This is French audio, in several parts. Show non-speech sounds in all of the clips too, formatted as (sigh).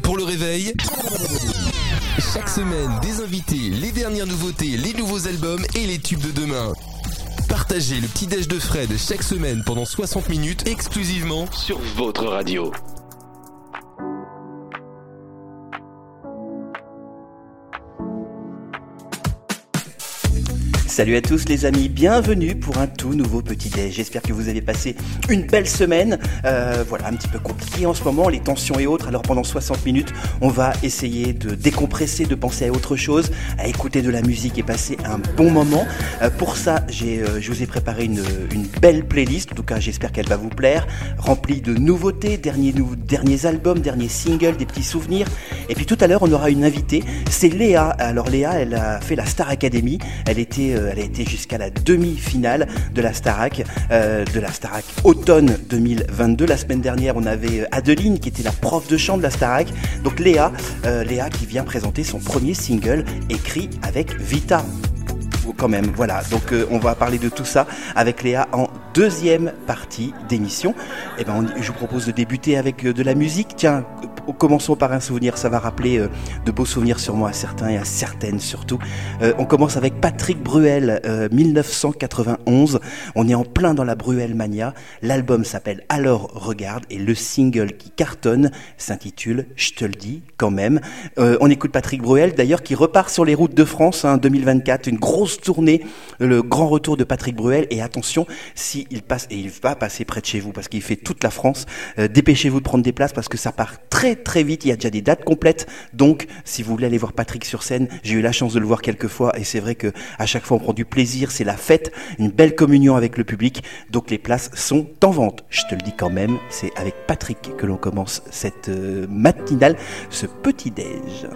pour le réveil Chaque semaine, des invités, les dernières nouveautés, les nouveaux albums et les tubes de demain. Partagez le petit déj de Fred chaque semaine pendant 60 minutes exclusivement sur votre radio. Salut à tous les amis, bienvenue pour un tout nouveau petit déj. J'espère que vous avez passé une belle semaine. Euh, voilà, un petit peu compliqué en ce moment, les tensions et autres. Alors pendant 60 minutes, on va essayer de décompresser, de penser à autre chose, à écouter de la musique et passer un bon moment. Euh, pour ça, euh, je vous ai préparé une, belle playlist. En tout cas, j'espère qu'elle va vous plaire, remplie de nouveautés, derniers, derniers albums, derniers singles, des petits souvenirs. Et puis tout à l'heure, on aura une invitée. C'est Léa. Alors Léa, elle a fait la Star Academy. Elle était elle a été jusqu'à la demi-finale de la Starac, euh, de la Starac automne 2022. La semaine dernière, on avait euh, Adeline qui était la prof de chant de la Starac. Donc Léa, Léa qui vient présenter son premier single écrit avec Vita quand même. Voilà, donc on va parler de tout ça avec Léa en deuxième partie d'émission. Et eh ben, je vous propose de débuter avec de la musique. Tiens, commençons par un souvenir, ça va rappeler euh, de beaux souvenirs sur moi à certains et à certaines surtout. Euh, on commence avec Patrick Bruel, 1991. Euh, on est en plein dans la Bruel mania. L'album s'appelle Alors regarde et le single qui cartonne s'intitule Je te le dis quand même. on écoute Patrick Bruel d'ailleurs qui repart sur les routes de France hein, 2024, une grosse tournée, le grand retour de Patrick Bruel et attention, si il passe et il va passer près de chez vous parce qu'il fait toute la France, dépêchez-vous de prendre des places parce que ça part très très vite. Il y a déjà des dates complètes. Donc, si vous voulez aller voir Patrick sur scène, j'ai eu la chance de le voir quelques fois et c'est vrai que à chaque fois on prend du plaisir. C'est la fête, une belle communion avec le public. Donc, les places sont en vente. Je te le dis quand même, c'est avec Patrick que l'on commence cette euh, matinale, ce petit déj.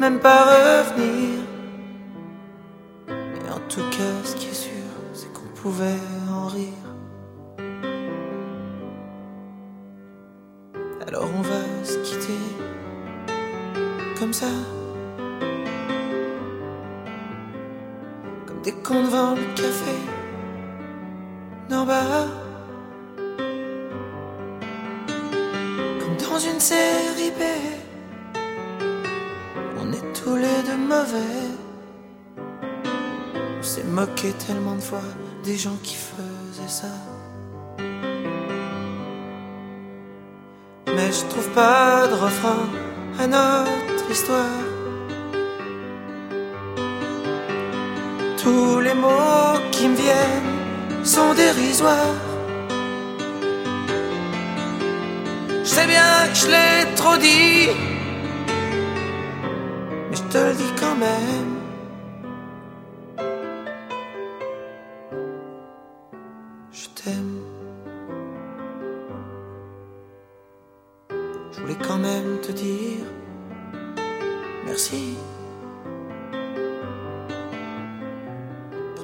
Même pas revenir. Refrain à notre histoire. Tous les mots qui me viennent sont dérisoires. Je sais bien que je l'ai trop dit, mais je te le dis quand même.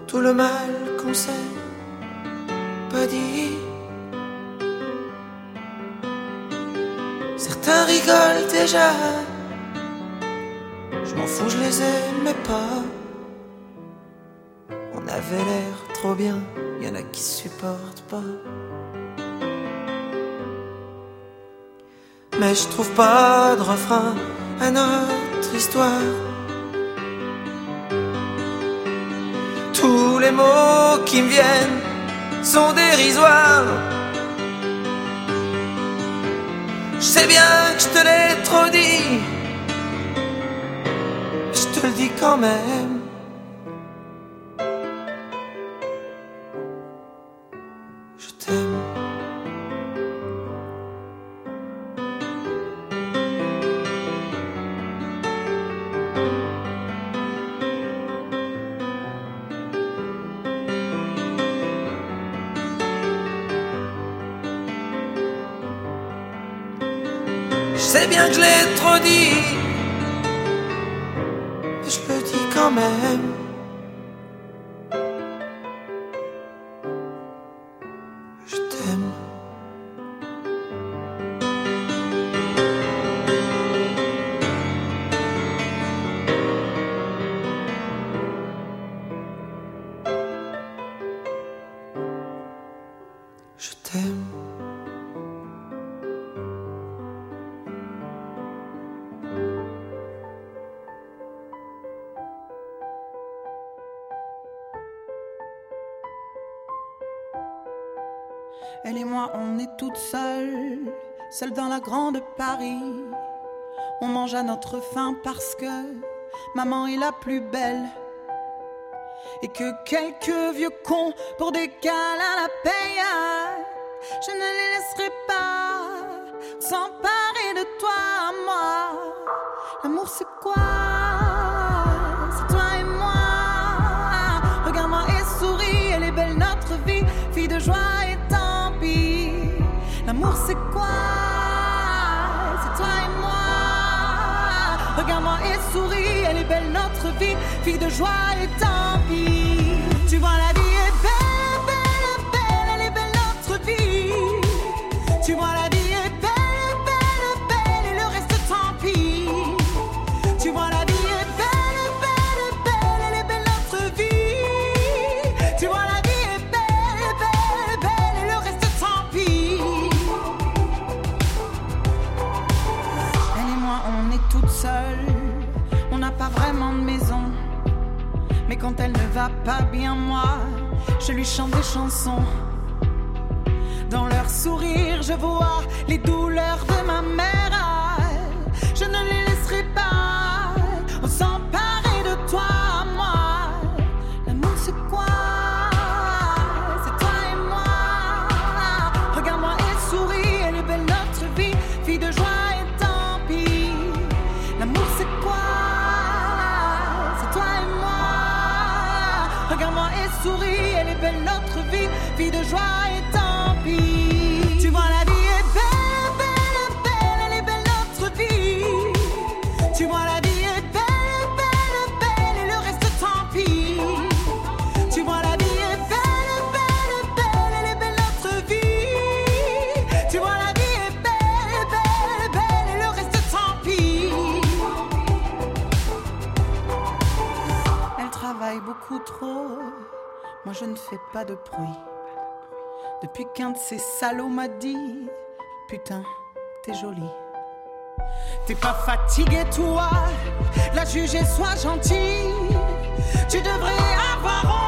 Tout le mal qu'on s'est pas dit. Certains rigolent déjà, je m'en fous, je les aimais pas. On avait l'air trop bien, y en a qui supportent pas. Mais je trouve pas de refrain à notre histoire. Les mots qui me viennent sont dérisoires. Je sais bien que je te l'ai trop dit, je te le dis quand même. Seules, seules dans la grande Paris. On mange à notre faim parce que maman est la plus belle. Et que quelques vieux cons pour des câlins la payent. Je ne les laisserai pas s'emparer de toi, moi. L'amour, c'est quoi? C'est toi et moi. Regarde-moi et souris, elle est belle notre vie, fille de joie. L'amour, c'est quoi? C'est toi et moi. Regarde-moi et souris, elle est belle notre vie, fille de joie et tant pis. Tu vois, la vie est belle, belle, belle, elle est belle notre vie. Tu vois, la Mais quand elle ne va pas bien, moi, je lui chante des chansons. Dans leur sourire, je vois les douleurs de ma mère. Beaucoup trop. Moi, je ne fais pas de bruit. Depuis qu'un de ces salauds m'a dit Putain, t'es jolie. T'es pas fatigué, toi? La juger, sois gentil. Tu devrais avoir honte,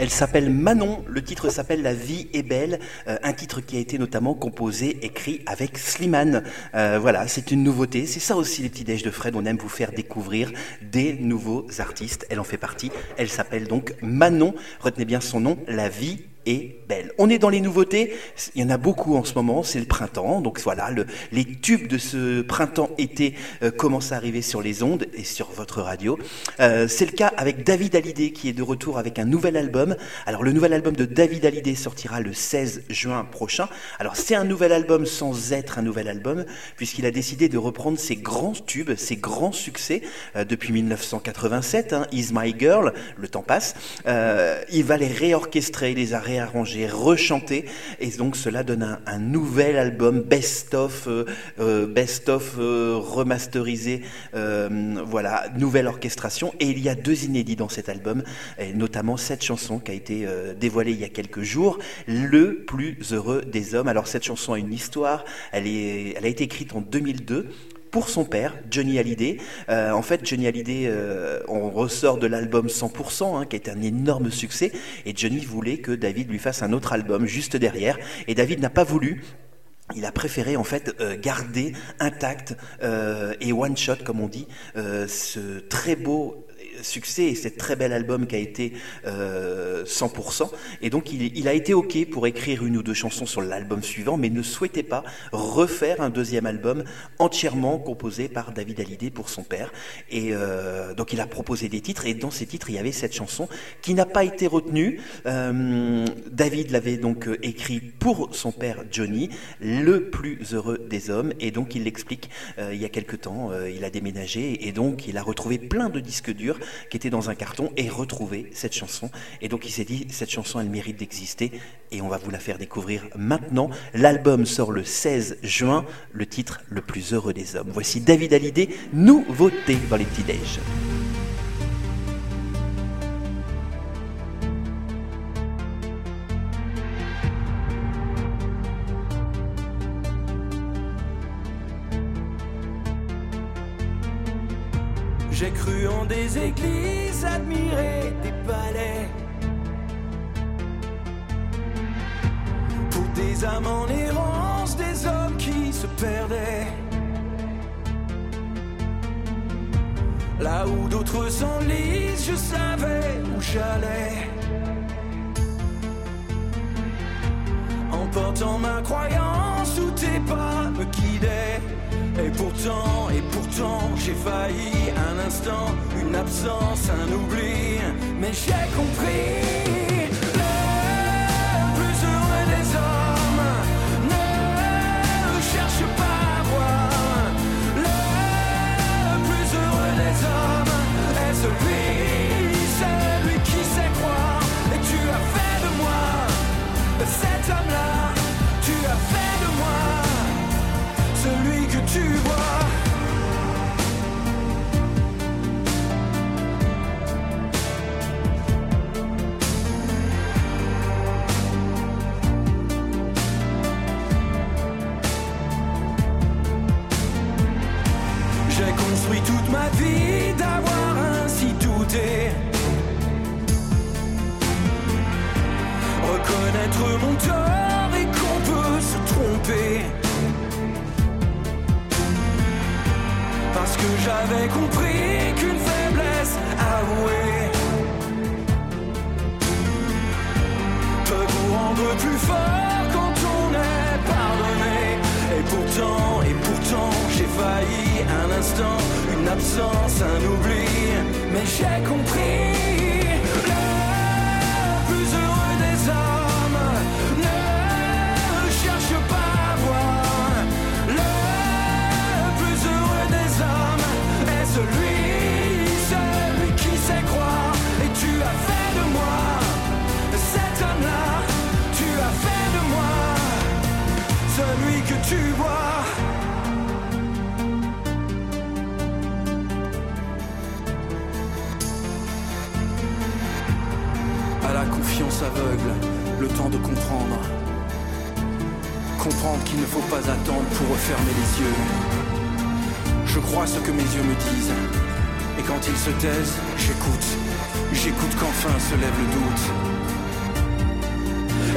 Elle s'appelle Manon, le titre s'appelle La vie est belle, euh, un titre qui a été notamment composé, écrit avec Slimane. Euh, voilà, c'est une nouveauté, c'est ça aussi les petits déj de Fred, on aime vous faire découvrir des nouveaux artistes, elle en fait partie, elle s'appelle donc Manon, retenez bien son nom, La vie est belle. On est dans les nouveautés, il y en a beaucoup en ce moment, c'est le printemps, donc voilà, le- les tubes de ce printemps-été euh, commencent à arriver sur les ondes et sur votre radio. Euh, c'est le cas avec David Hallyday qui est de retour avec un nouvel album. Alors le nouvel album de David Hallyday sortira le 16 juin prochain. Alors c'est un nouvel album sans être un nouvel album puisqu'il a décidé de reprendre ses grands tubes, ses grands succès euh, depuis 1987, hein, Is My Girl, le temps passe. Euh, il va les réorchestrer, les a réarrangés, rechanter et donc cela donne un, nouvel album best-of, euh, euh, best-of euh, remasterisé, voilà, nouvelle orchestration. Et il y a deux inédits dans cet album, notamment cette chanson qui a été dévoilée il y a quelques jours, Le plus heureux des hommes. Alors cette chanson a une histoire, elle, est, elle a été écrite en 2002 pour son père, Johnny Hallyday. Euh, en fait, Johnny Hallyday, euh, on ressort de l'album 100%, hein, qui est un énorme succès, et Johnny voulait que David lui fasse un autre album juste derrière, et David n'a pas voulu. il a préféré en fait euh, garder intact et one shot comme on dit ce très beau succès et cet très bel album qui a été 100%. Et donc il, a été OK pour écrire une ou deux chansons sur l'album suivant, mais ne souhaitait pas refaire un deuxième album entièrement composé par David Hallyday pour son père. Et euh, donc il a proposé des titres, et dans ces titres, il y avait cette chanson qui n'a pas été retenue. Euh, David l'avait donc euh, écrit pour son père Johnny, le plus heureux des hommes, et donc il l'explique euh, il y a quelque temps, euh, il a déménagé, et donc il a retrouvé plein de disques durs qui étaient dans un carton, et retrouvé cette chanson. Et donc il s'est dit, cette chanson, elle mérite d'exister, et on va vous la faire découvrir maintenant. L'album sort le 16 juin, le titre Le plus heureux des hommes. Voici David Hallyday, nouveauté dans les petits déj. J'ai cru en des églises, admiré des palais. Pour des âmes en errance, des hommes qui se perdaient. Là où d'autres s'enlisent, je savais où j'allais. En portant ma croyance où tes pas me guidaient. Et pourtant, et pourtant, j'ai failli un instant, une absence, un oubli. Mais j'ai compris. Mon tort et qu'on peut se tromper. Parce que j'avais compris qu'une faiblesse avouée peut vous rendre plus fort quand on est pardonné. Et pourtant, et pourtant, j'ai failli un instant, une absence, un oubli. Mais j'ai compris. Tu vois. À la confiance aveugle, le temps de comprendre. Comprendre qu'il ne faut pas attendre pour refermer les yeux. Je crois ce que mes yeux me disent. Et quand ils se taisent, j'écoute. J'écoute qu'enfin se lève le doute.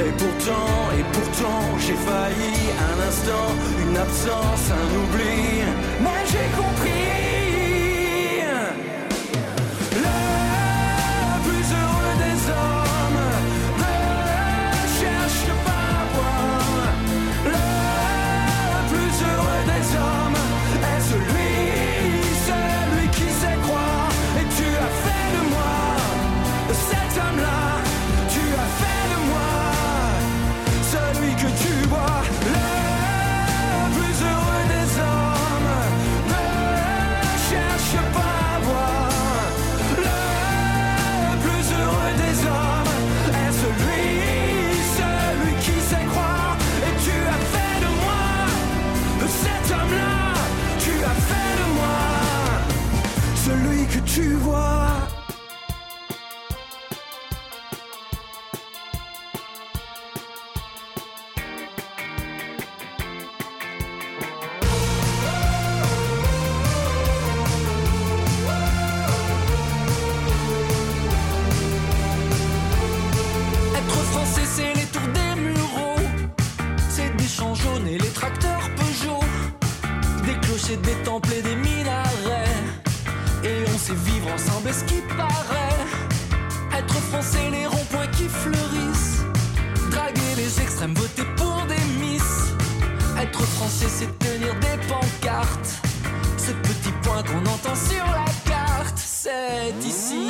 Et pourtant, et pourtant, j'ai failli un instant, une absence, un oubli. Mais j'ai compris. Qu'on entend sur la carte, c'est ici.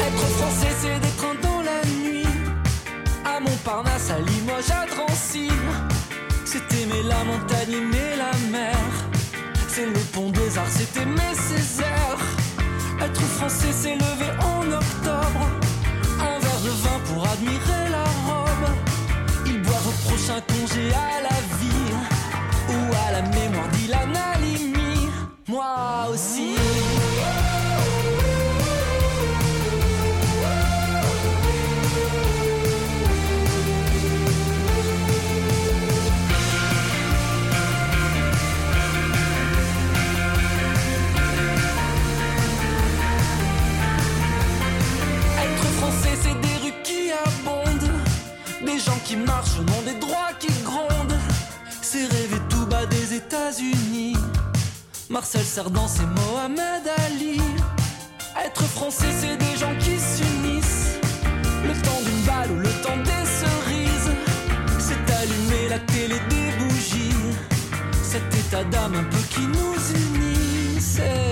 Être français, c'est d'être dans la nuit. À Montparnasse, à Limoges, à Drancy. C'est aimer la montagne, aimer la mer. C'est le pont des arts, c'est aimer Césaire. Être français, c'est lever en octobre. Admirer la robe. Ils boivent au prochain congé à la vie. Ou à la mémoire d'Ilan Halimi. Moi aussi. Marcel Cerdan, c'est Mohamed Ali. Être français, c'est des gens qui s'unissent. Le temps d'une balle ou le temps des cerises. C'est allumer la télé des bougies. Cet état d'âme un peu qui nous unit.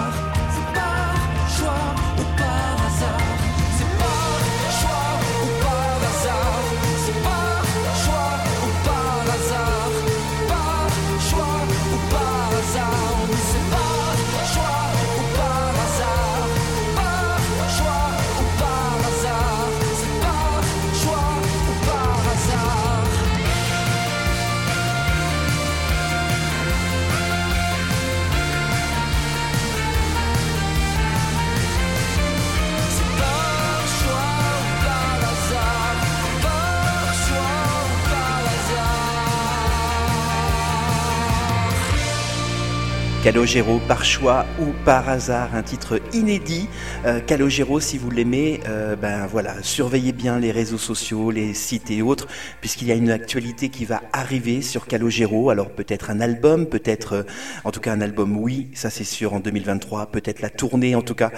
Calogero par choix ou par hasard, un titre inédit. Euh, Calogero, si vous l'aimez, euh, ben voilà, surveillez bien les réseaux sociaux, les sites et autres, puisqu'il y a une actualité qui va arriver sur Calogero. Alors peut-être un album, peut-être, euh, en tout cas un album, oui, ça c'est sûr en 2023. Peut-être la tournée, en tout cas,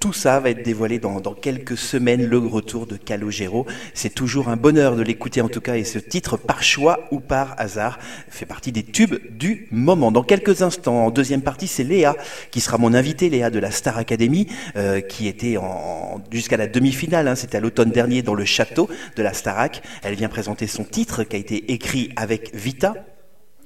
tout ça va être dévoilé dans quelques semaines. Le retour de Calogero, c'est toujours un bonheur de l'écouter en tout cas. Et ce titre, par choix ou par hasard, fait partie des tubes du moment. Dans quelques instants, en deuxième partie, c'est Léa qui sera mon invitée, Léa de la Star Academy, euh, qui était jusqu'à la demi-finale. Hein, C'était à l'automne dernier dans le château de la Starac. Elle vient présenter son titre qui a été écrit avec Vita.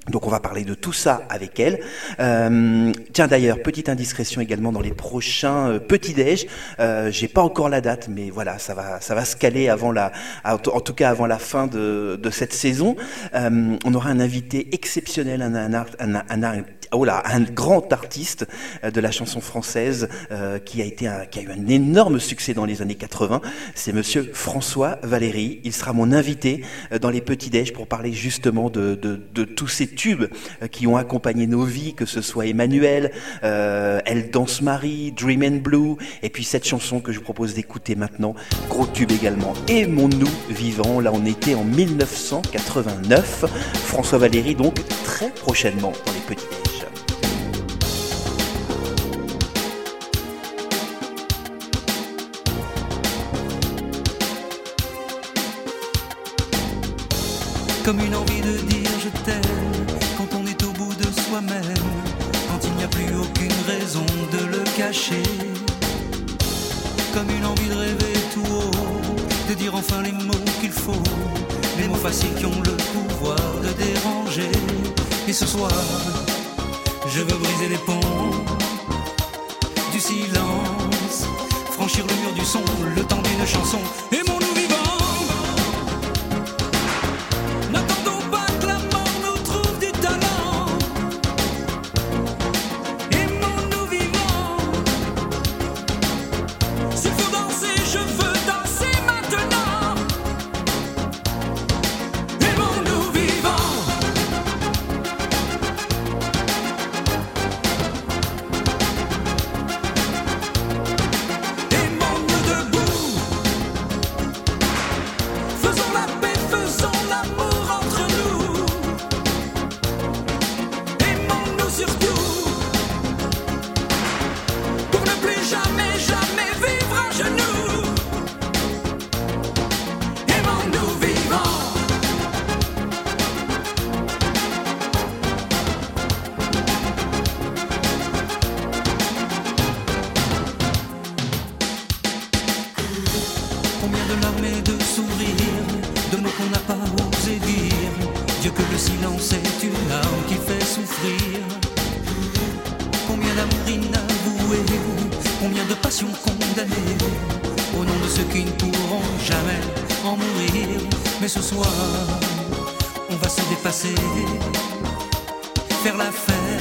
Donc on va parler de tout ça avec elle. Euh, tiens d'ailleurs, petite indiscrétion également dans les prochains euh, petits déj. Euh, J'ai pas encore la date, mais voilà, ça va, ça va se caler avant la, en tout cas avant la fin de, cette saison. On aura un invité exceptionnel, un, un, art- un, un, un- oh là, un grand artiste euh, de la chanson française euh, qui a été, un, qui a eu un énorme succès dans les années 80. C'est Monsieur François Valéry. Il sera mon invité euh, dans les petits déj pour parler justement de, de, de tous ces tubes euh, qui ont accompagné nos vies, que ce soit Emmanuel, euh, Elle danse Marie, Dream and Blue, et puis cette chanson que je vous propose d'écouter maintenant, gros tube également, Aimons-nous vivants. Là, on était en 1989. François Valéry, donc très prochainement dans les petits déj. Comme une envie de dire je t'aime quand on est au bout de soi-même, quand il n'y a plus aucune raison de le cacher. Comme une envie de rêver tout haut, de dire enfin les mots qu'il faut, les mots faciles qui ont le pouvoir de déranger. Et ce soir, je veux briser les ponts du silence, franchir le mur du son, le temps d'une chanson. De mots qu'on n'a pas osé dire. Dieu que le silence est une arme qui fait souffrir. Combien d'amour inavoué, combien de passions condamnées, au nom de ceux qui ne pourront jamais en mourir. Mais ce soir, on va se dépasser, faire la fête,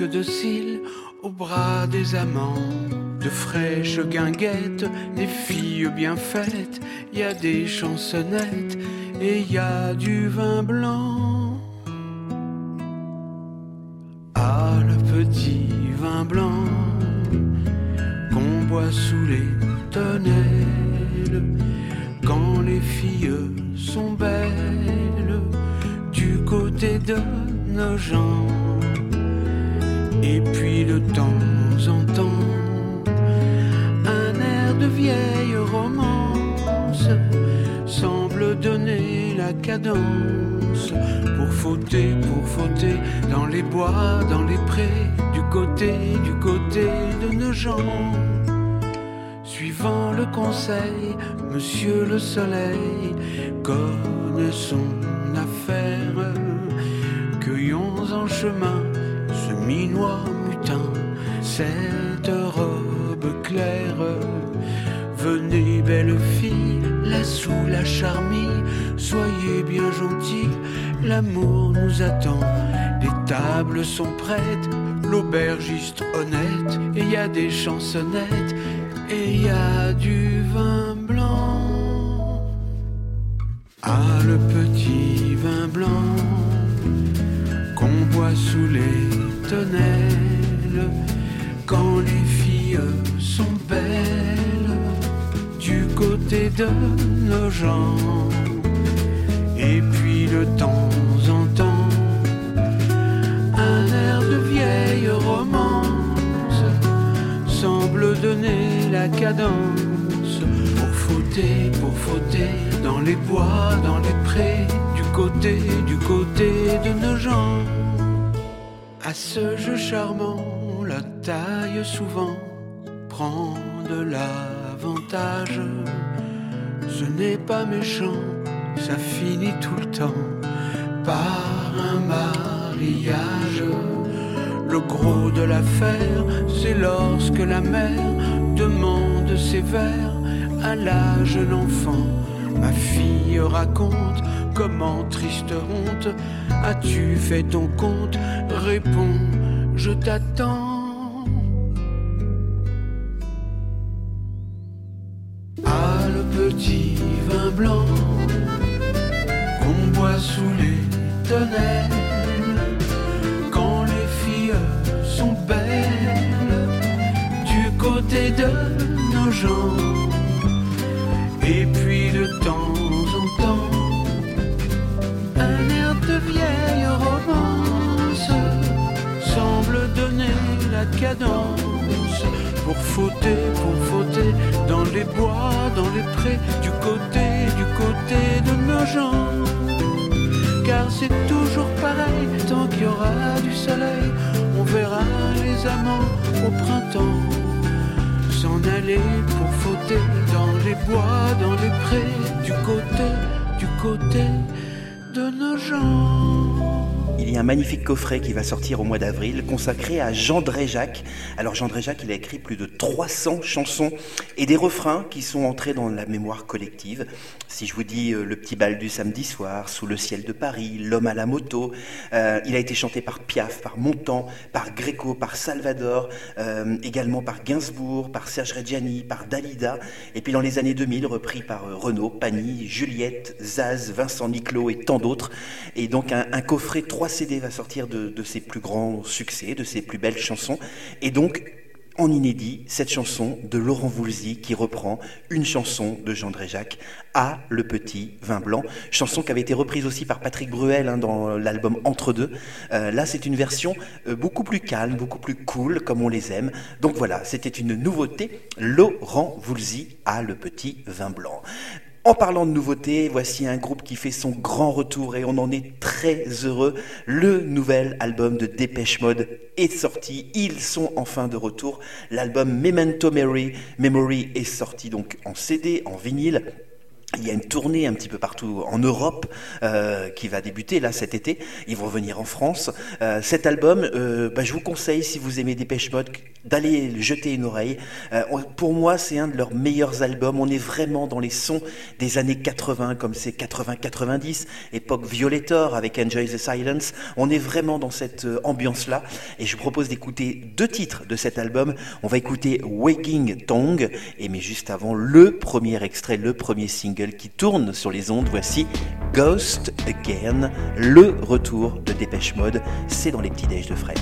de cils au bras des amants. De fraîches guinguettes, des filles bien faites, y a des chansonnettes et y a du vin blanc. Ah, le petit vin blanc qu'on boit sous les tonnelles quand les filles sont belles du côté de nos gens. Et puis de temps en temps, un air de vieille romance semble donner la cadence pour fauter, pour fauter dans les bois, dans les prés, du côté, du côté de nos gens. Suivant le conseil, Monsieur le Soleil connaît son affaire. Cueillons en chemin minois mutin, cette robe claire. Venez, belle fille, la sous la charmille, soyez bien gentils, l'amour nous attend. Les tables sont prêtes, l'aubergiste honnête, et y a des chansonnettes, et y a du vin blanc. Ah, le petit vin blanc qu'on boit sous les quand les filles sont belles du côté de nos gens. Et puis de temps en temps, un air de vieille romance semble donner la cadence pour fauter, pour fauter dans les bois, dans les prés, du côté, du côté de nos gens. À ce jeu charmant, la taille souvent prend de l'avantage. Ce n'est pas méchant, ça finit tout le temps par un mariage. Le gros de l'affaire, c'est lorsque la mère demande ses vers à la jeune enfant. Ma fille raconte comment triste honte as-tu fait ton compte? Réponds, je t'attends. Ah, le petit vin blanc qu'on boit sous les tonnelles quand les filles sont belles du côté de nos gens. Et puis de temps la cadence pour fauter, pour fauter dans les bois, dans les prés, du côté, du côté de nos gens. Car c'est toujours pareil, tant qu'il y aura du soleil, on verra les amants au printemps s'en aller pour fauter dans les bois, dans les prés, du côté, du côté de nos gens. Il y a un magnifique coffret qui va sortir au mois d'avril consacré à Jean Dréjac. Alors Jean Dréjac, il a écrit plus de 300 chansons et des refrains qui sont entrés dans la mémoire collective. Si je vous dis euh, Le petit bal du samedi soir, Sous le ciel de Paris, L'homme à la moto, euh, il a été chanté par Piaf, par Montand, par Gréco, par Salvador, euh, également par Gainsbourg, par Serge Reggiani, par Dalida, et puis dans les années 2000 repris par Renaud, Pagny, Juliette, Zaz, Vincent Niclot et tant d'autres. Et donc un, un coffret 3 CD va sortir de, de ses plus grands succès, de ses plus belles chansons. Et donc, en inédit, cette chanson de Laurent Voulzy qui reprend une chanson de Jean Dréjac, à Le Petit Vin Blanc, chanson qui avait été reprise aussi par Patrick Bruel hein, dans l'album Entre deux. Euh, là, c'est une version euh, beaucoup plus calme, beaucoup plus cool, comme on les aime. Donc voilà, c'était une nouveauté, Laurent Voulzy à Le Petit Vin Blanc. En parlant de nouveautés, voici un groupe qui fait son grand retour et on en est très heureux. Le nouvel album de Dépêche Mode est sorti. Ils sont enfin de retour. L'album Memento Mary, Memory est sorti donc en CD, en vinyle. Il y a une tournée un petit peu partout en Europe euh, qui va débuter là cet été. Ils vont venir en France. Euh, cet album, euh, bah, je vous conseille si vous aimez Dépêche Mode d'aller jeter une oreille. Euh, pour moi, c'est un de leurs meilleurs albums. On est vraiment dans les sons des années 80, comme c'est 80-90, époque Violator avec Enjoy the Silence. On est vraiment dans cette euh, ambiance-là. Et je vous propose d'écouter deux titres de cet album. On va écouter Waking Tongue, et mais juste avant, le premier extrait, le premier single qui tourne sur les ondes. Voici Ghost Again, le retour de Dépêche Mode. C'est dans les petits déj de Fred.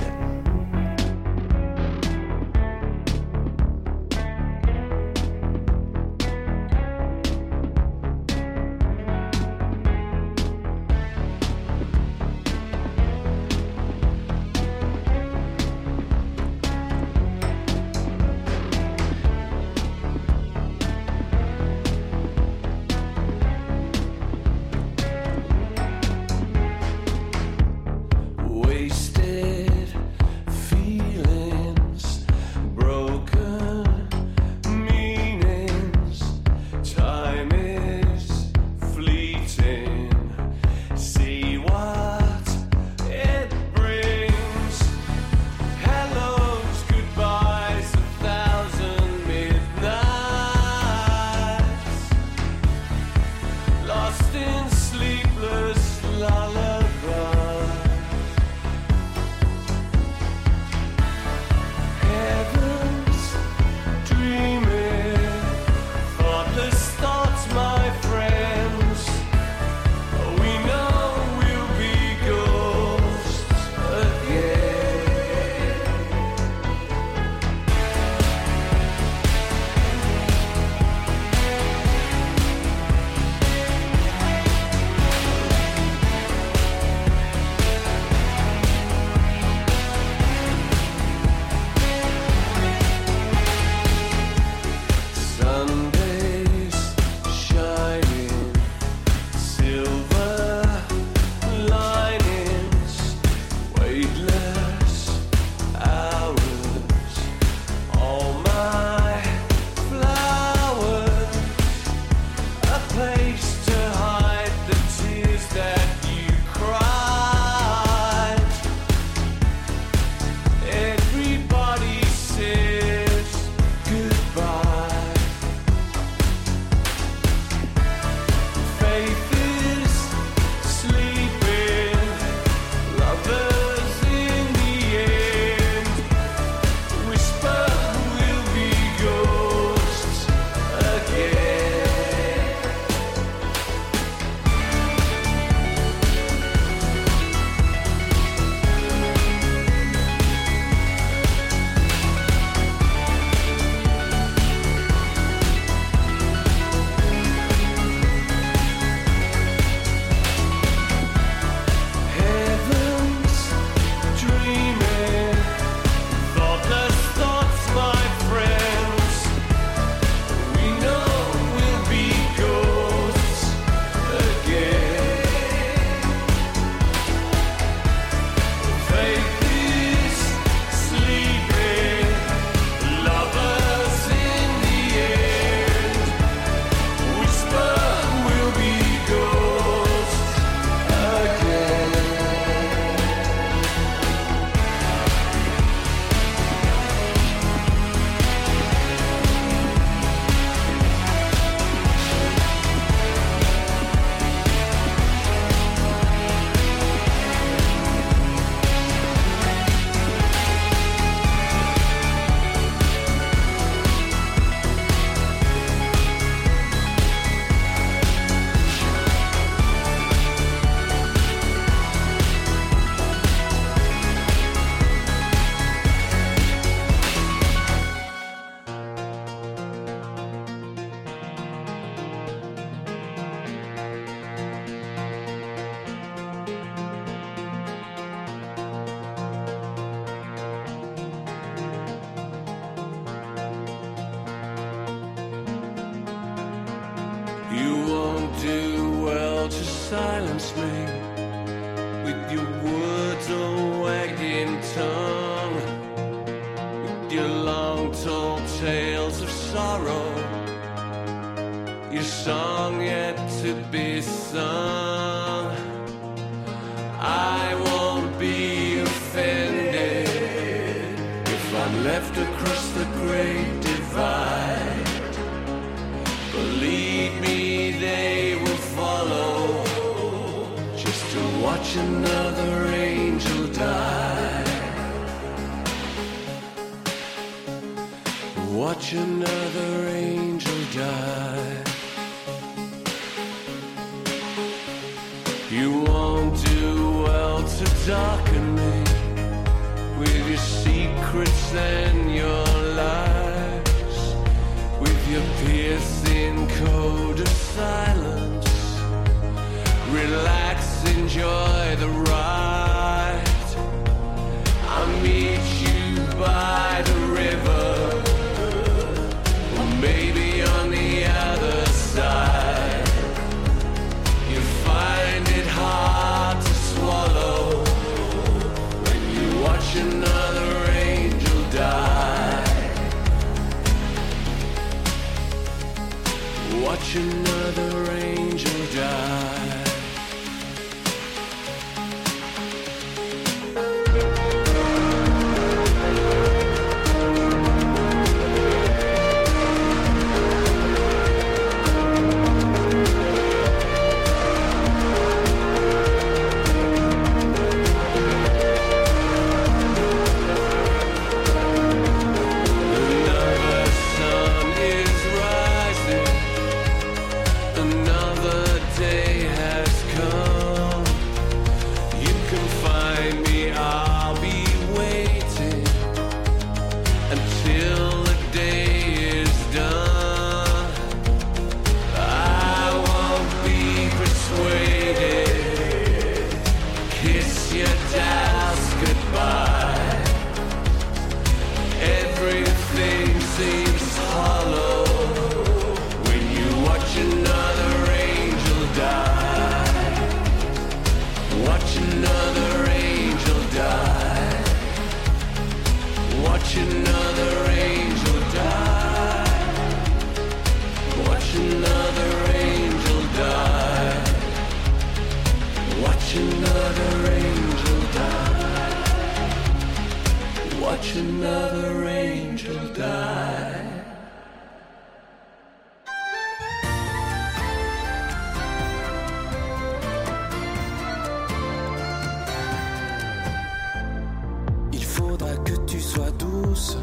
sois douce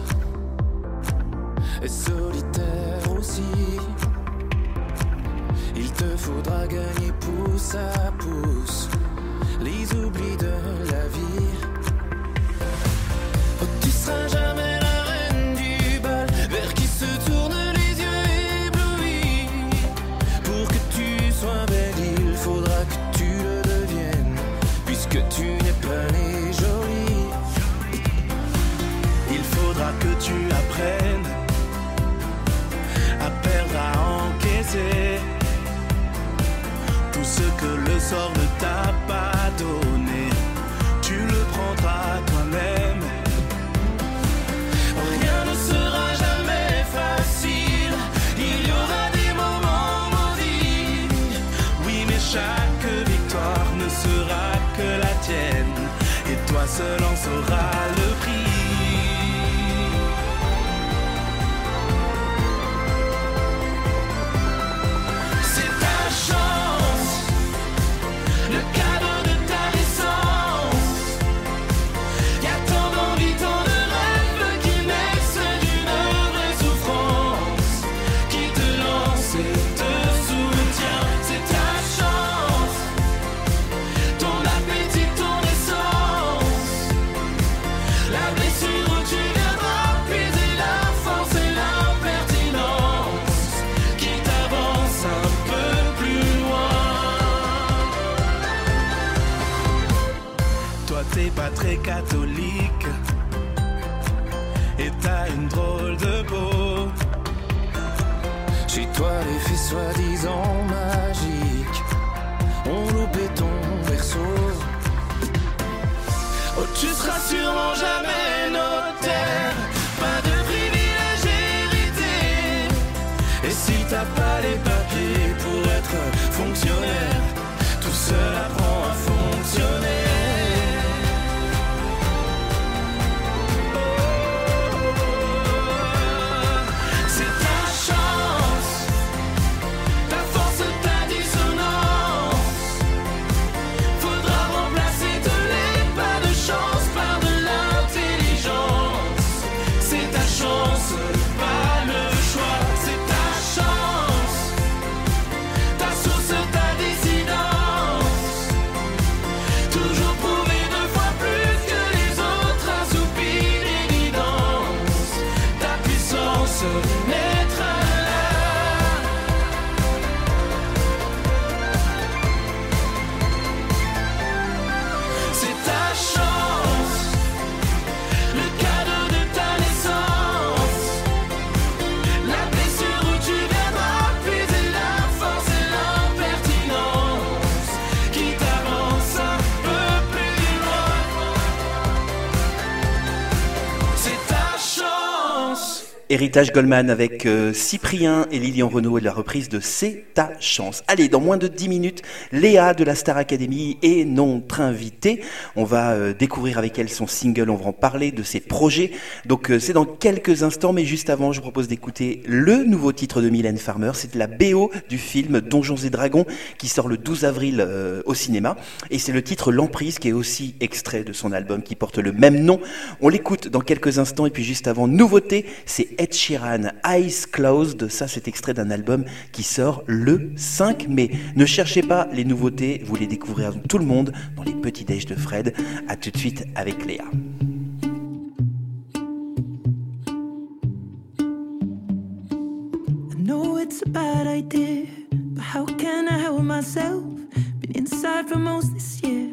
et solitaire aussi. Il te faudra gagner pouce à pouce les oublis de la vie. Oh, tu seras jamais la reine du bal vers qui se tournent les yeux éblouis. Pour que tu sois belle, il faudra que tu le deviennes, puisque tu n'es pas née. que tu apprennes à perdre, à encaisser tout ce que le sort ne t'a pas donné. Tu le prendras toi-même. Rien ne sera jamais facile. Il y aura des moments maudits. Oui, mais chaque victoire ne sera que la tienne. Et toi seul en sauras le soi-disant magique, ont loupé ton berceau. Oh, tu seras sûrement jamais. Héritage Goldman avec euh, Cyprien et Lilian Renault et la reprise de C'est ta chance. Allez, dans moins de 10 minutes, Léa de la Star Academy est notre invitée. On va euh, découvrir avec elle son single, on va en parler de ses projets. Donc euh, c'est dans quelques instants, mais juste avant, je vous propose d'écouter le nouveau titre de Mylène Farmer. C'est la BO du film Donjons et Dragons qui sort le 12 avril au cinéma. Et c'est le titre L'Emprise qui est aussi extrait de son album qui porte le même nom. On l'écoute dans quelques instants et puis juste avant, nouveauté, c'est Ed Sheeran, Eyes Closed. Ça, c'est extrait d'un album qui sort le 5 mai. Ne cherchez pas les nouveautés, vous les découvrirez tout le monde dans les petits déj de Fred. À tout de suite avec Léa. Been inside for most this year,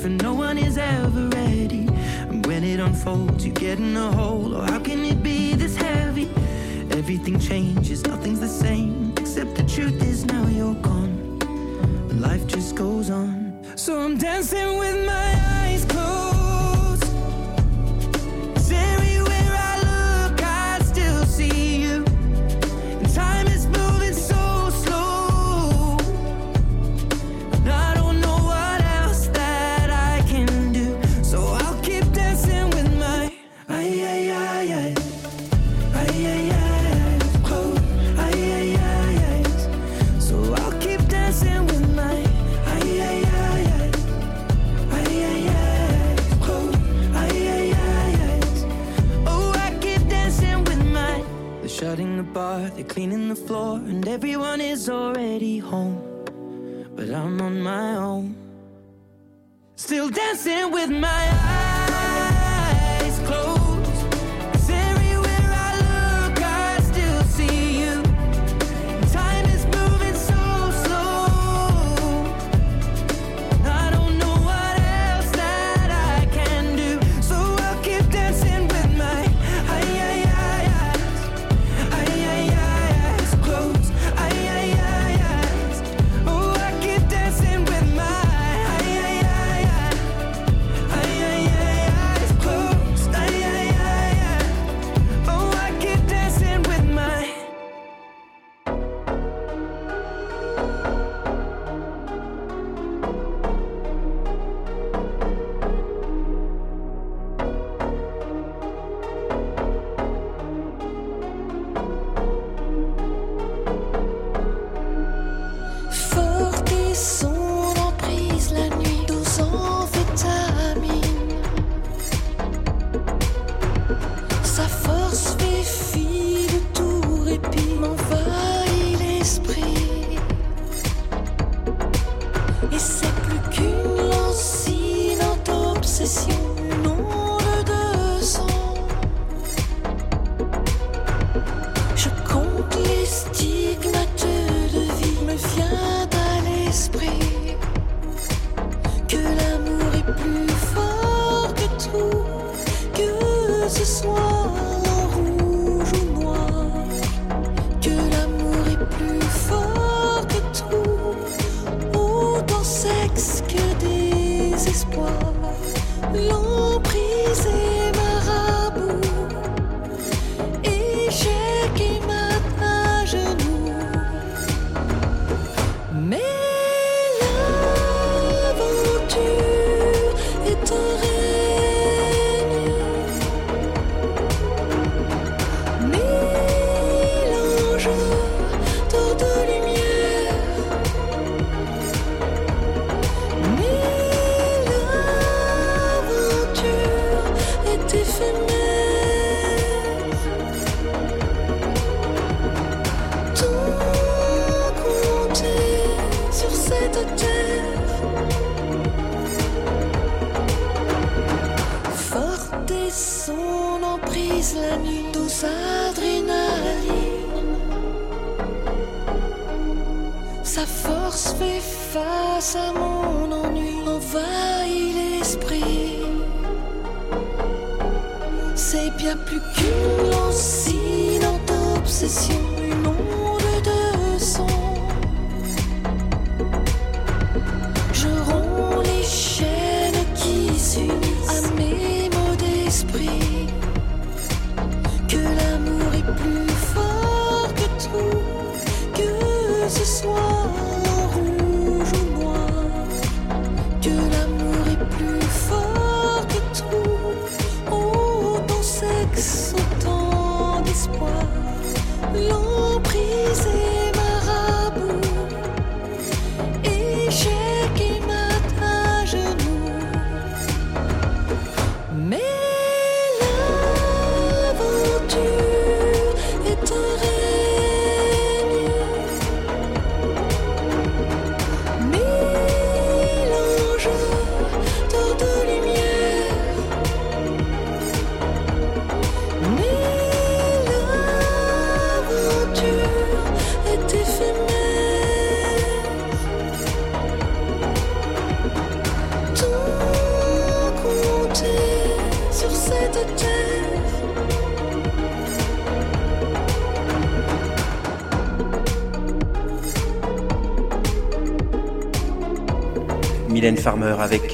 Different. No one is ever ready. And when it unfolds, you get in a hole. Oh, how can it be this heavy? Everything changes, nothing's the same. Except the truth is now you're gone. Life just goes on. So I'm dancing with my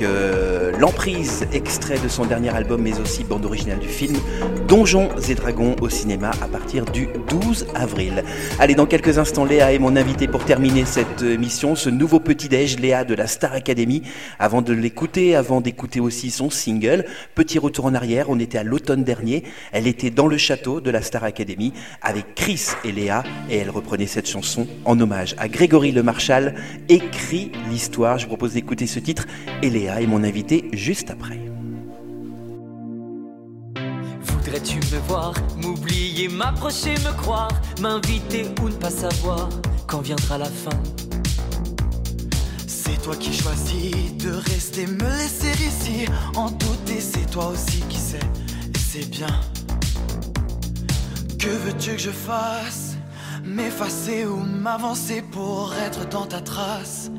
euh, L'emprise, extrait de son dernier album, mais aussi bande originale du film Donjons et Dragons au cinéma à partir du 12 avril. Allez, dans quelques instants, Léa est mon invité pour terminer cette émission, ce nouveau petit-déj, Léa de la Star Academy. Avant de l'écouter, avant d'écouter aussi son single, petit retour en arrière, on était à l'automne dernier, elle était dans le château de la Star Academy avec Chris et Léa, et elle reprenait cette chanson en hommage à Grégory Le Marchal, écrit l'histoire. Je vous propose d'écouter ce titre, et Léa est mon invité juste après. Voudrais-tu me voir, m'oublier, m'approcher, me croire, m'inviter ou ne pas savoir quand viendra la fin? C'est toi qui choisis de rester, me laisser ici. En douter, c'est toi aussi qui sais, et c'est bien. Que veux-tu que je fasse? M'effacer ou m'avancer pour être dans ta trace?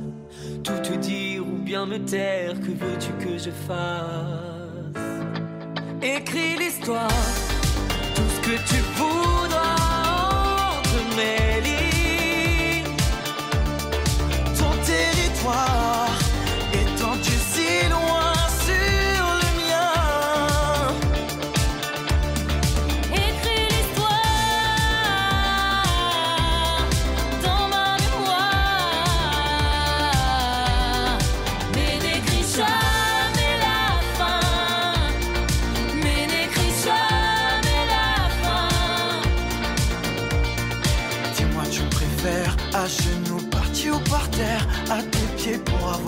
Tout te dire ou bien me taire, que veux-tu que je fasse? Écris l'histoire, tout ce que tu voudras entre mes lignes. Ton territoire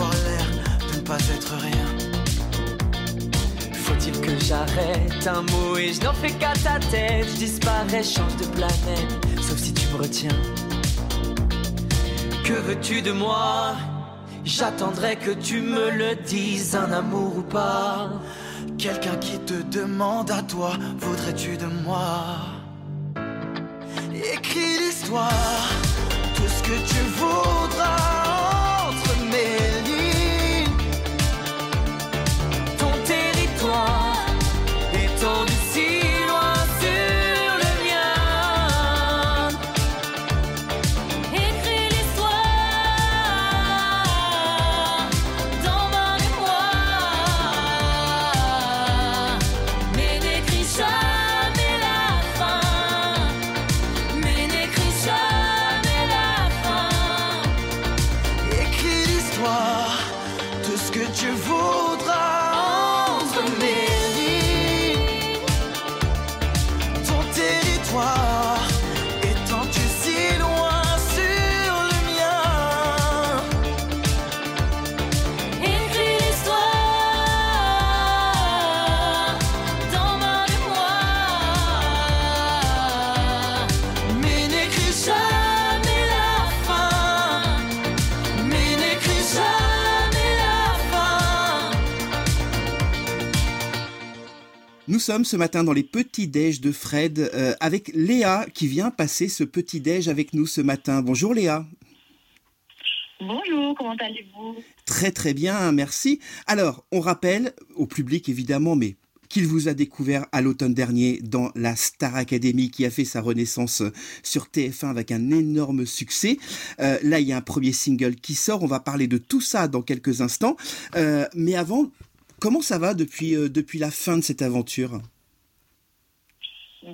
l'air de ne pas être rien. Faut-il que j'arrête un mot et je n'en fais qu'à ta tête? Je disparais, change de planète, sauf si tu me retiens. Que veux-tu de moi? J'attendrai que tu me le dises, un amour ou pas. Quelqu'un qui te demande à toi, voudrais-tu de moi? Écris l'histoire, tout ce que tu voudras sommes ce matin dans les petits déj de Fred euh, avec Léa qui vient passer ce petit déj avec nous ce matin. Bonjour Léa. Bonjour, comment allez-vous? Très très bien, merci. Alors, on rappelle au public évidemment, mais qu'il vous a découvert à l'automne dernier dans la Star Academy qui a fait sa renaissance sur TF1 avec un énorme succès. Euh, là, il y a un premier single qui sort. On va parler de tout ça dans quelques instants. Euh, mais avant, comment ça va depuis, euh, depuis la fin de cette aventure?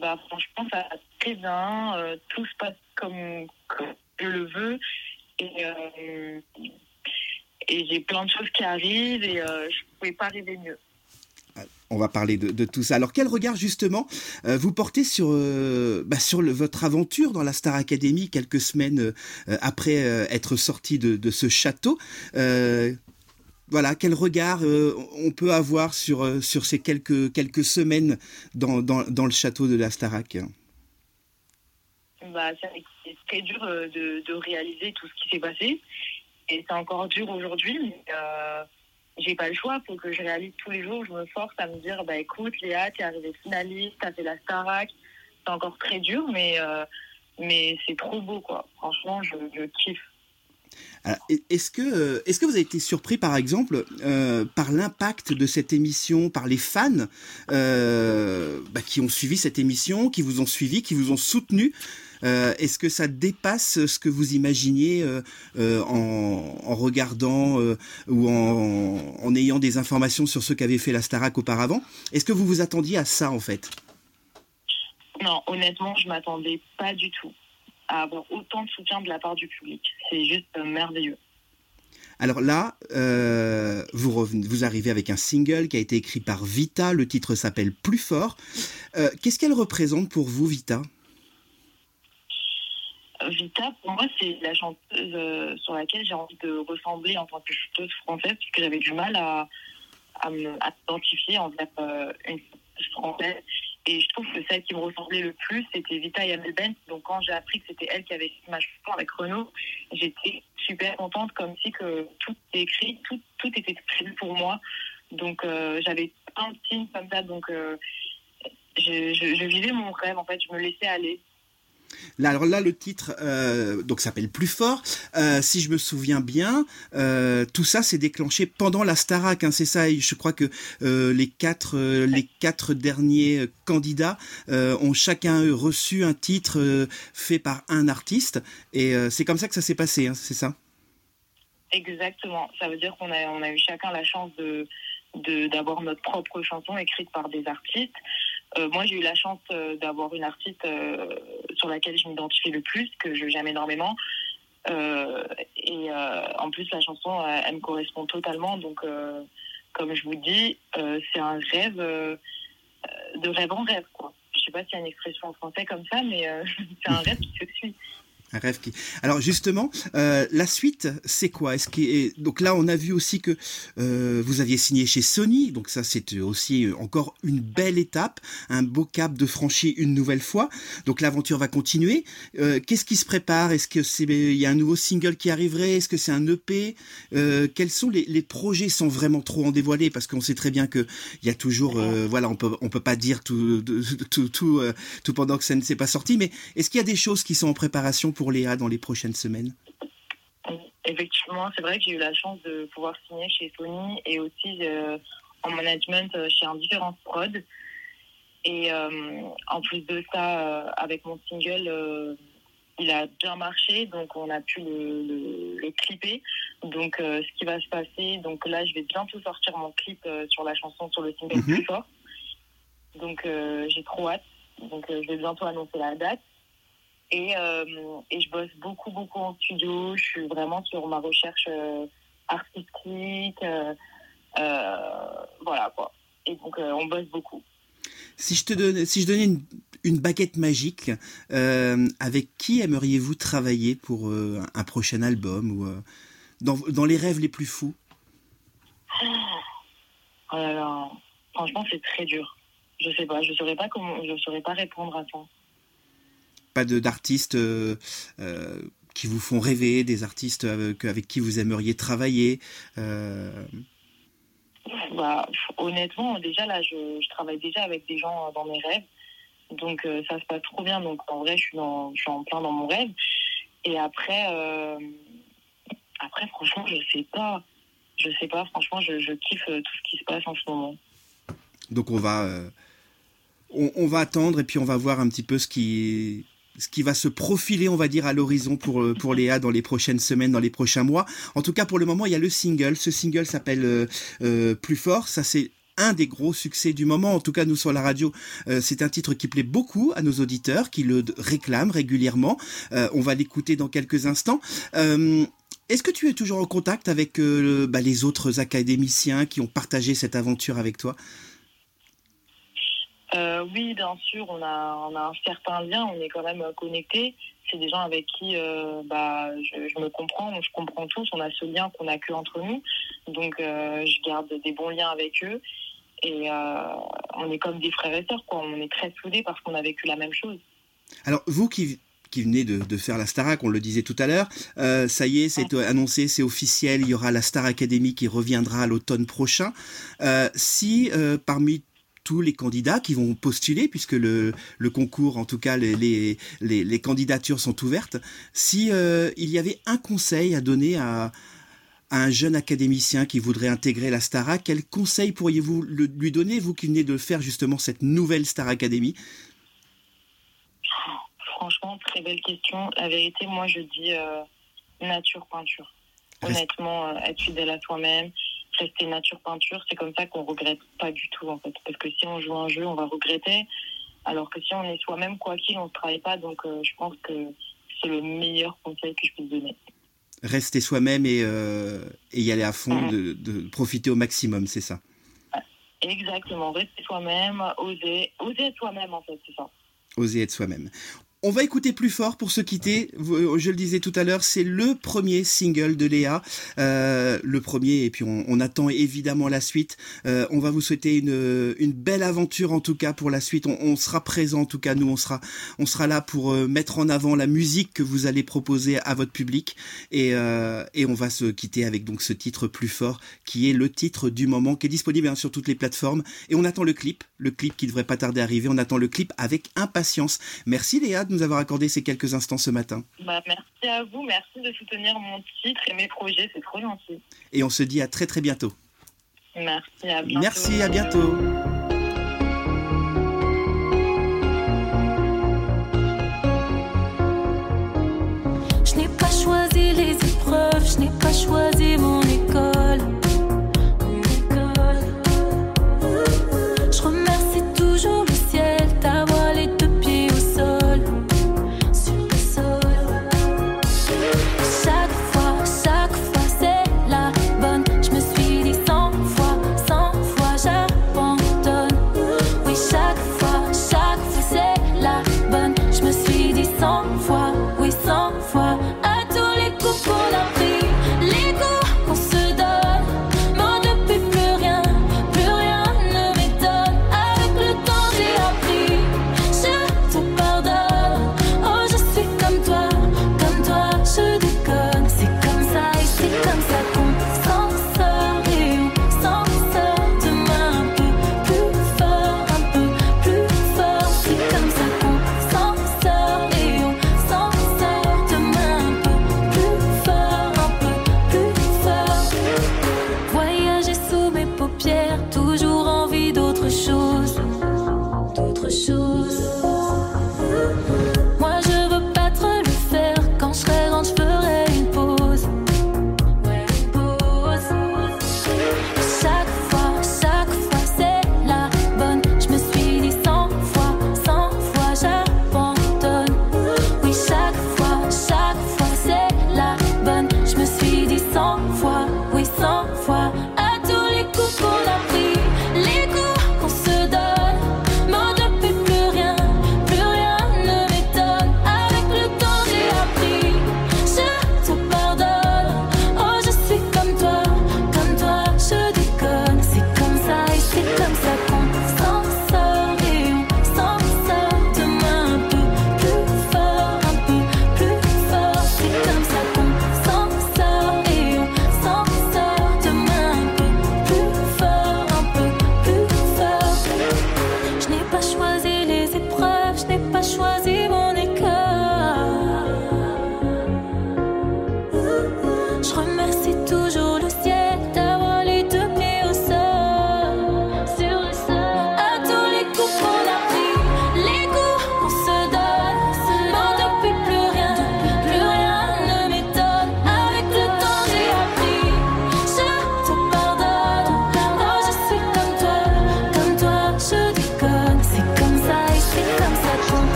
Bah franchement, ça va très bien. euh, tout se passe comme, comme je le veux. Et, euh, et j'ai plein de choses qui arrivent et je ne pouvais pas rêver mieux. On va parler de, de tout ça. Alors, quel regard justement euh, vous portez sur, euh, bah, sur le- votre aventure dans la Star Academy quelques semaines euh, après être sorti de, de ce château? Voilà, quel regard euh, on peut avoir sur, euh, sur ces quelques, quelques semaines dans, dans, le château de la Starac Bah, c'est très dur euh, de, réaliser tout ce qui s'est passé. Et c'est encore dur aujourd'hui, mais euh, j'ai pas le choix. Faut que je réalise tous les jours. Je me force à me dire, bah écoute, Léa, t'es arrivée finaliste, t'as fait la Starac. C'est encore très dur, mais, mais c'est trop beau, quoi. Franchement, je kiffe. Est-ce que, euh, est-ce que vous avez été surpris, par exemple, euh, par l'impact de cette émission, par les fans euh, bah, qui ont suivi cette émission, qui vous ont suivi, qui vous ont soutenu Est-ce que ça dépasse ce que vous imaginiez en, regardant ou en, en ayant des informations sur ce qu'avait fait la Starac auparavant? Est-ce que vous vous attendiez à ça, en fait? Non, honnêtement, je m'attendais pas du tout à avoir autant de soutien de la part du public. C'est juste euh, merveilleux. Alors là, euh, vous, revenez- vous arrivez avec un single qui a été écrit par Vita. Le titre s'appelle Plus fort. Euh, Qu'est-ce qu'elle représente pour vous, Vita? Vita, pour moi, c'est la chanteuse euh, sur laquelle j'ai envie de ressembler en tant que chanteuse française, parce que j'avais du mal à, à m'identifier envers une chanteuse française. Et je trouve que celle qui me ressemblait le plus, c'était Vita Yamel Ben. Donc quand j'ai appris que c'était elle qui avait ma chanson avec Renaud, j'étais super contente, comme si que tout était écrit, tout, tout était prévu pour moi. Donc euh, j'avais un signe comme ça, donc euh, je, je, je vivais mon rêve, en fait, je me laissais aller. Là, alors là, le titre euh, donc s'appelle Plus fort. Euh, si je me souviens bien, euh, tout ça s'est déclenché pendant la Starac. Hein, c'est ça. Et je crois que les quatre les quatre derniers candidats ont chacun eux, reçu un titre fait par un artiste. Et c'est comme ça que ça s'est passé. Hein, c'est ça? Exactement. Ça veut dire qu'on a, on a eu chacun la chance de- d'avoir notre propre chanson écrite par des artistes. Euh, moi, j'ai eu la chance euh, d'avoir une artiste euh, sur laquelle je m'identifie le plus, que je j'aime énormément. Et en plus, la chanson, elle me correspond totalement. Donc, comme je vous dis, c'est un rêve de rêve en rêve. Quoi. Je sais pas s'il y a une expression en français comme ça, mais (laughs) c'est un rêve qui se suit. Un rêve qui. Alors justement, euh, la suite, c'est quoi? Est-ce que donc là, on a vu aussi que euh, vous aviez signé chez Sony, donc ça c'est aussi encore une belle étape, un beau cap de franchi une nouvelle fois. Donc l'aventure va continuer. Euh, Qu'est-ce qui se prépare? Est-ce que c'est il y a un nouveau single qui arriverait? Est-ce que c'est un EP euh, Quels sont les, les projets sans vraiment trop en dévoiler Parce qu'on sait très bien que il y a toujours, euh, voilà, on peut on peut pas dire tout tout tout, euh, tout pendant que ça ne s'est pas sorti, mais est-ce qu'il y a des choses qui sont en préparation pour Léa dans les prochaines semaines Effectivement, c'est vrai que j'ai eu la chance de pouvoir signer chez Sony et aussi euh, en management euh, chez un différent prod. Et euh, en plus de ça, euh, avec mon single, euh, il a bien marché, donc on a pu le, le, le clipper. Donc euh, ce qui va se passer, donc là je vais bientôt sortir mon clip euh, sur la chanson sur le single Mhm. plus fort. Donc euh, j'ai trop hâte. Donc euh, je vais bientôt annoncer la date. Et, euh, et je bosse beaucoup, beaucoup en studio. Je suis vraiment sur ma recherche euh, artistique. euh, voilà quoi. Et donc on bosse beaucoup. Si je te donne, si je donnais une, une baguette magique, euh, avec qui aimeriez-vous travailler pour euh, un prochain album ou euh, dans, dans les rêves les plus fous? Oh là là, franchement, c'est très dur. Je sais pas, je saurais pas comment, je saurais pas répondre à ça. Pas de d'artistes euh, euh, qui vous font rêver, des artistes avec, avec qui vous aimeriez travailler. euh, Bah, honnêtement, déjà là, je, je travaille déjà avec des gens dans mes rêves, donc euh, ça se passe trop bien. Donc en vrai, je suis dans, je suis en plein dans mon rêve. Et après, euh, après, franchement, je sais pas, je sais pas. Franchement, je, je kiffe euh, tout ce qui se passe en ce moment. Donc on va, euh, on, on va attendre et puis on va voir un petit peu ce qui, ce qui va se profiler, on va dire, à l'horizon pour euh, pour Léa dans les prochaines semaines, dans les prochains mois. En tout cas, pour le moment, il y a le single. Ce single s'appelle euh, euh, Plus fort. Ça c'est un des gros succès du moment. En tout cas, nous sur la radio, c'est un titre qui plaît beaucoup à nos auditeurs, qui le réclament régulièrement. On va l'écouter dans quelques instants. Est-ce que tu es toujours en contact avec bah, les autres académiciens qui ont partagé cette aventure avec toi? Euh, oui, bien sûr, on a, on a un certain lien, on est quand même connectés. C'est des gens avec qui euh, bah, je, je me comprends, je comprends tous, on a ce lien qu'on a que entre nous. Donc, euh, je garde des bons liens avec eux. Et on est comme des frères et sœurs, quoi. On est très soudés parce qu'on a vécu la même chose. Alors, vous qui, qui venez de, de faire la Starac, on le disait tout à l'heure, euh, ça y est, c'est annoncé, c'est officiel, il y aura la Star Academy qui reviendra à l'automne prochain. Euh, si euh, parmi tous les candidats qui vont postuler, puisque le, le concours, en tout cas les, les, les, les candidatures sont ouvertes, si euh, il y avait un conseil à donner à, à un jeune académicien qui voudrait intégrer la Starac, quel conseil pourriez-vous lui donner, vous qui venez de faire justement cette nouvelle Star Academy? Franchement, très belle question. La vérité, moi, je dis euh, nature peinture. Honnêtement, euh, être fidèle à soi-même, rester nature peinture, c'est comme ça qu'on regrette pas du tout, en fait. Parce que si on joue un jeu, on va regretter. Alors que si on est soi-même, quoi qu'il, on ne travaille pas. Donc, euh, je pense que c'est le meilleur conseil que je puisse donner. rester soi-même et, euh, et y aller à fond, de, de profiter au maximum, c'est ça? Exactement, rester soi-même, oser, oser être soi-même, en fait, c'est ça. Oser être soi-même. On va écouter plus fort pour se quitter. Je le disais tout à l'heure, c'est le premier single de Léa, euh, le premier, et puis on, attend évidemment la suite. Euh, on va vous souhaiter une, belle aventure en tout cas pour la suite. On, sera présent en tout cas, nous on sera, là pour euh, mettre en avant la musique que vous allez proposer à votre public, et, et on va se quitter avec donc ce titre plus fort qui est le titre du moment, qui est disponible hein, sur toutes les plateformes. Et on attend le clip, le clip qui devrait pas tarder à arriver. On attend le clip avec impatience. Merci Léa de nous avoir accordé ces quelques instants ce matin. Bah, merci à vous, merci de soutenir mon titre et mes projets, c'est trop gentil. Et on se dit à très très bientôt. Merci, à bientôt. Merci, à bientôt. Je n'ai pas choisi les épreuves, je n'ai pas choisi mon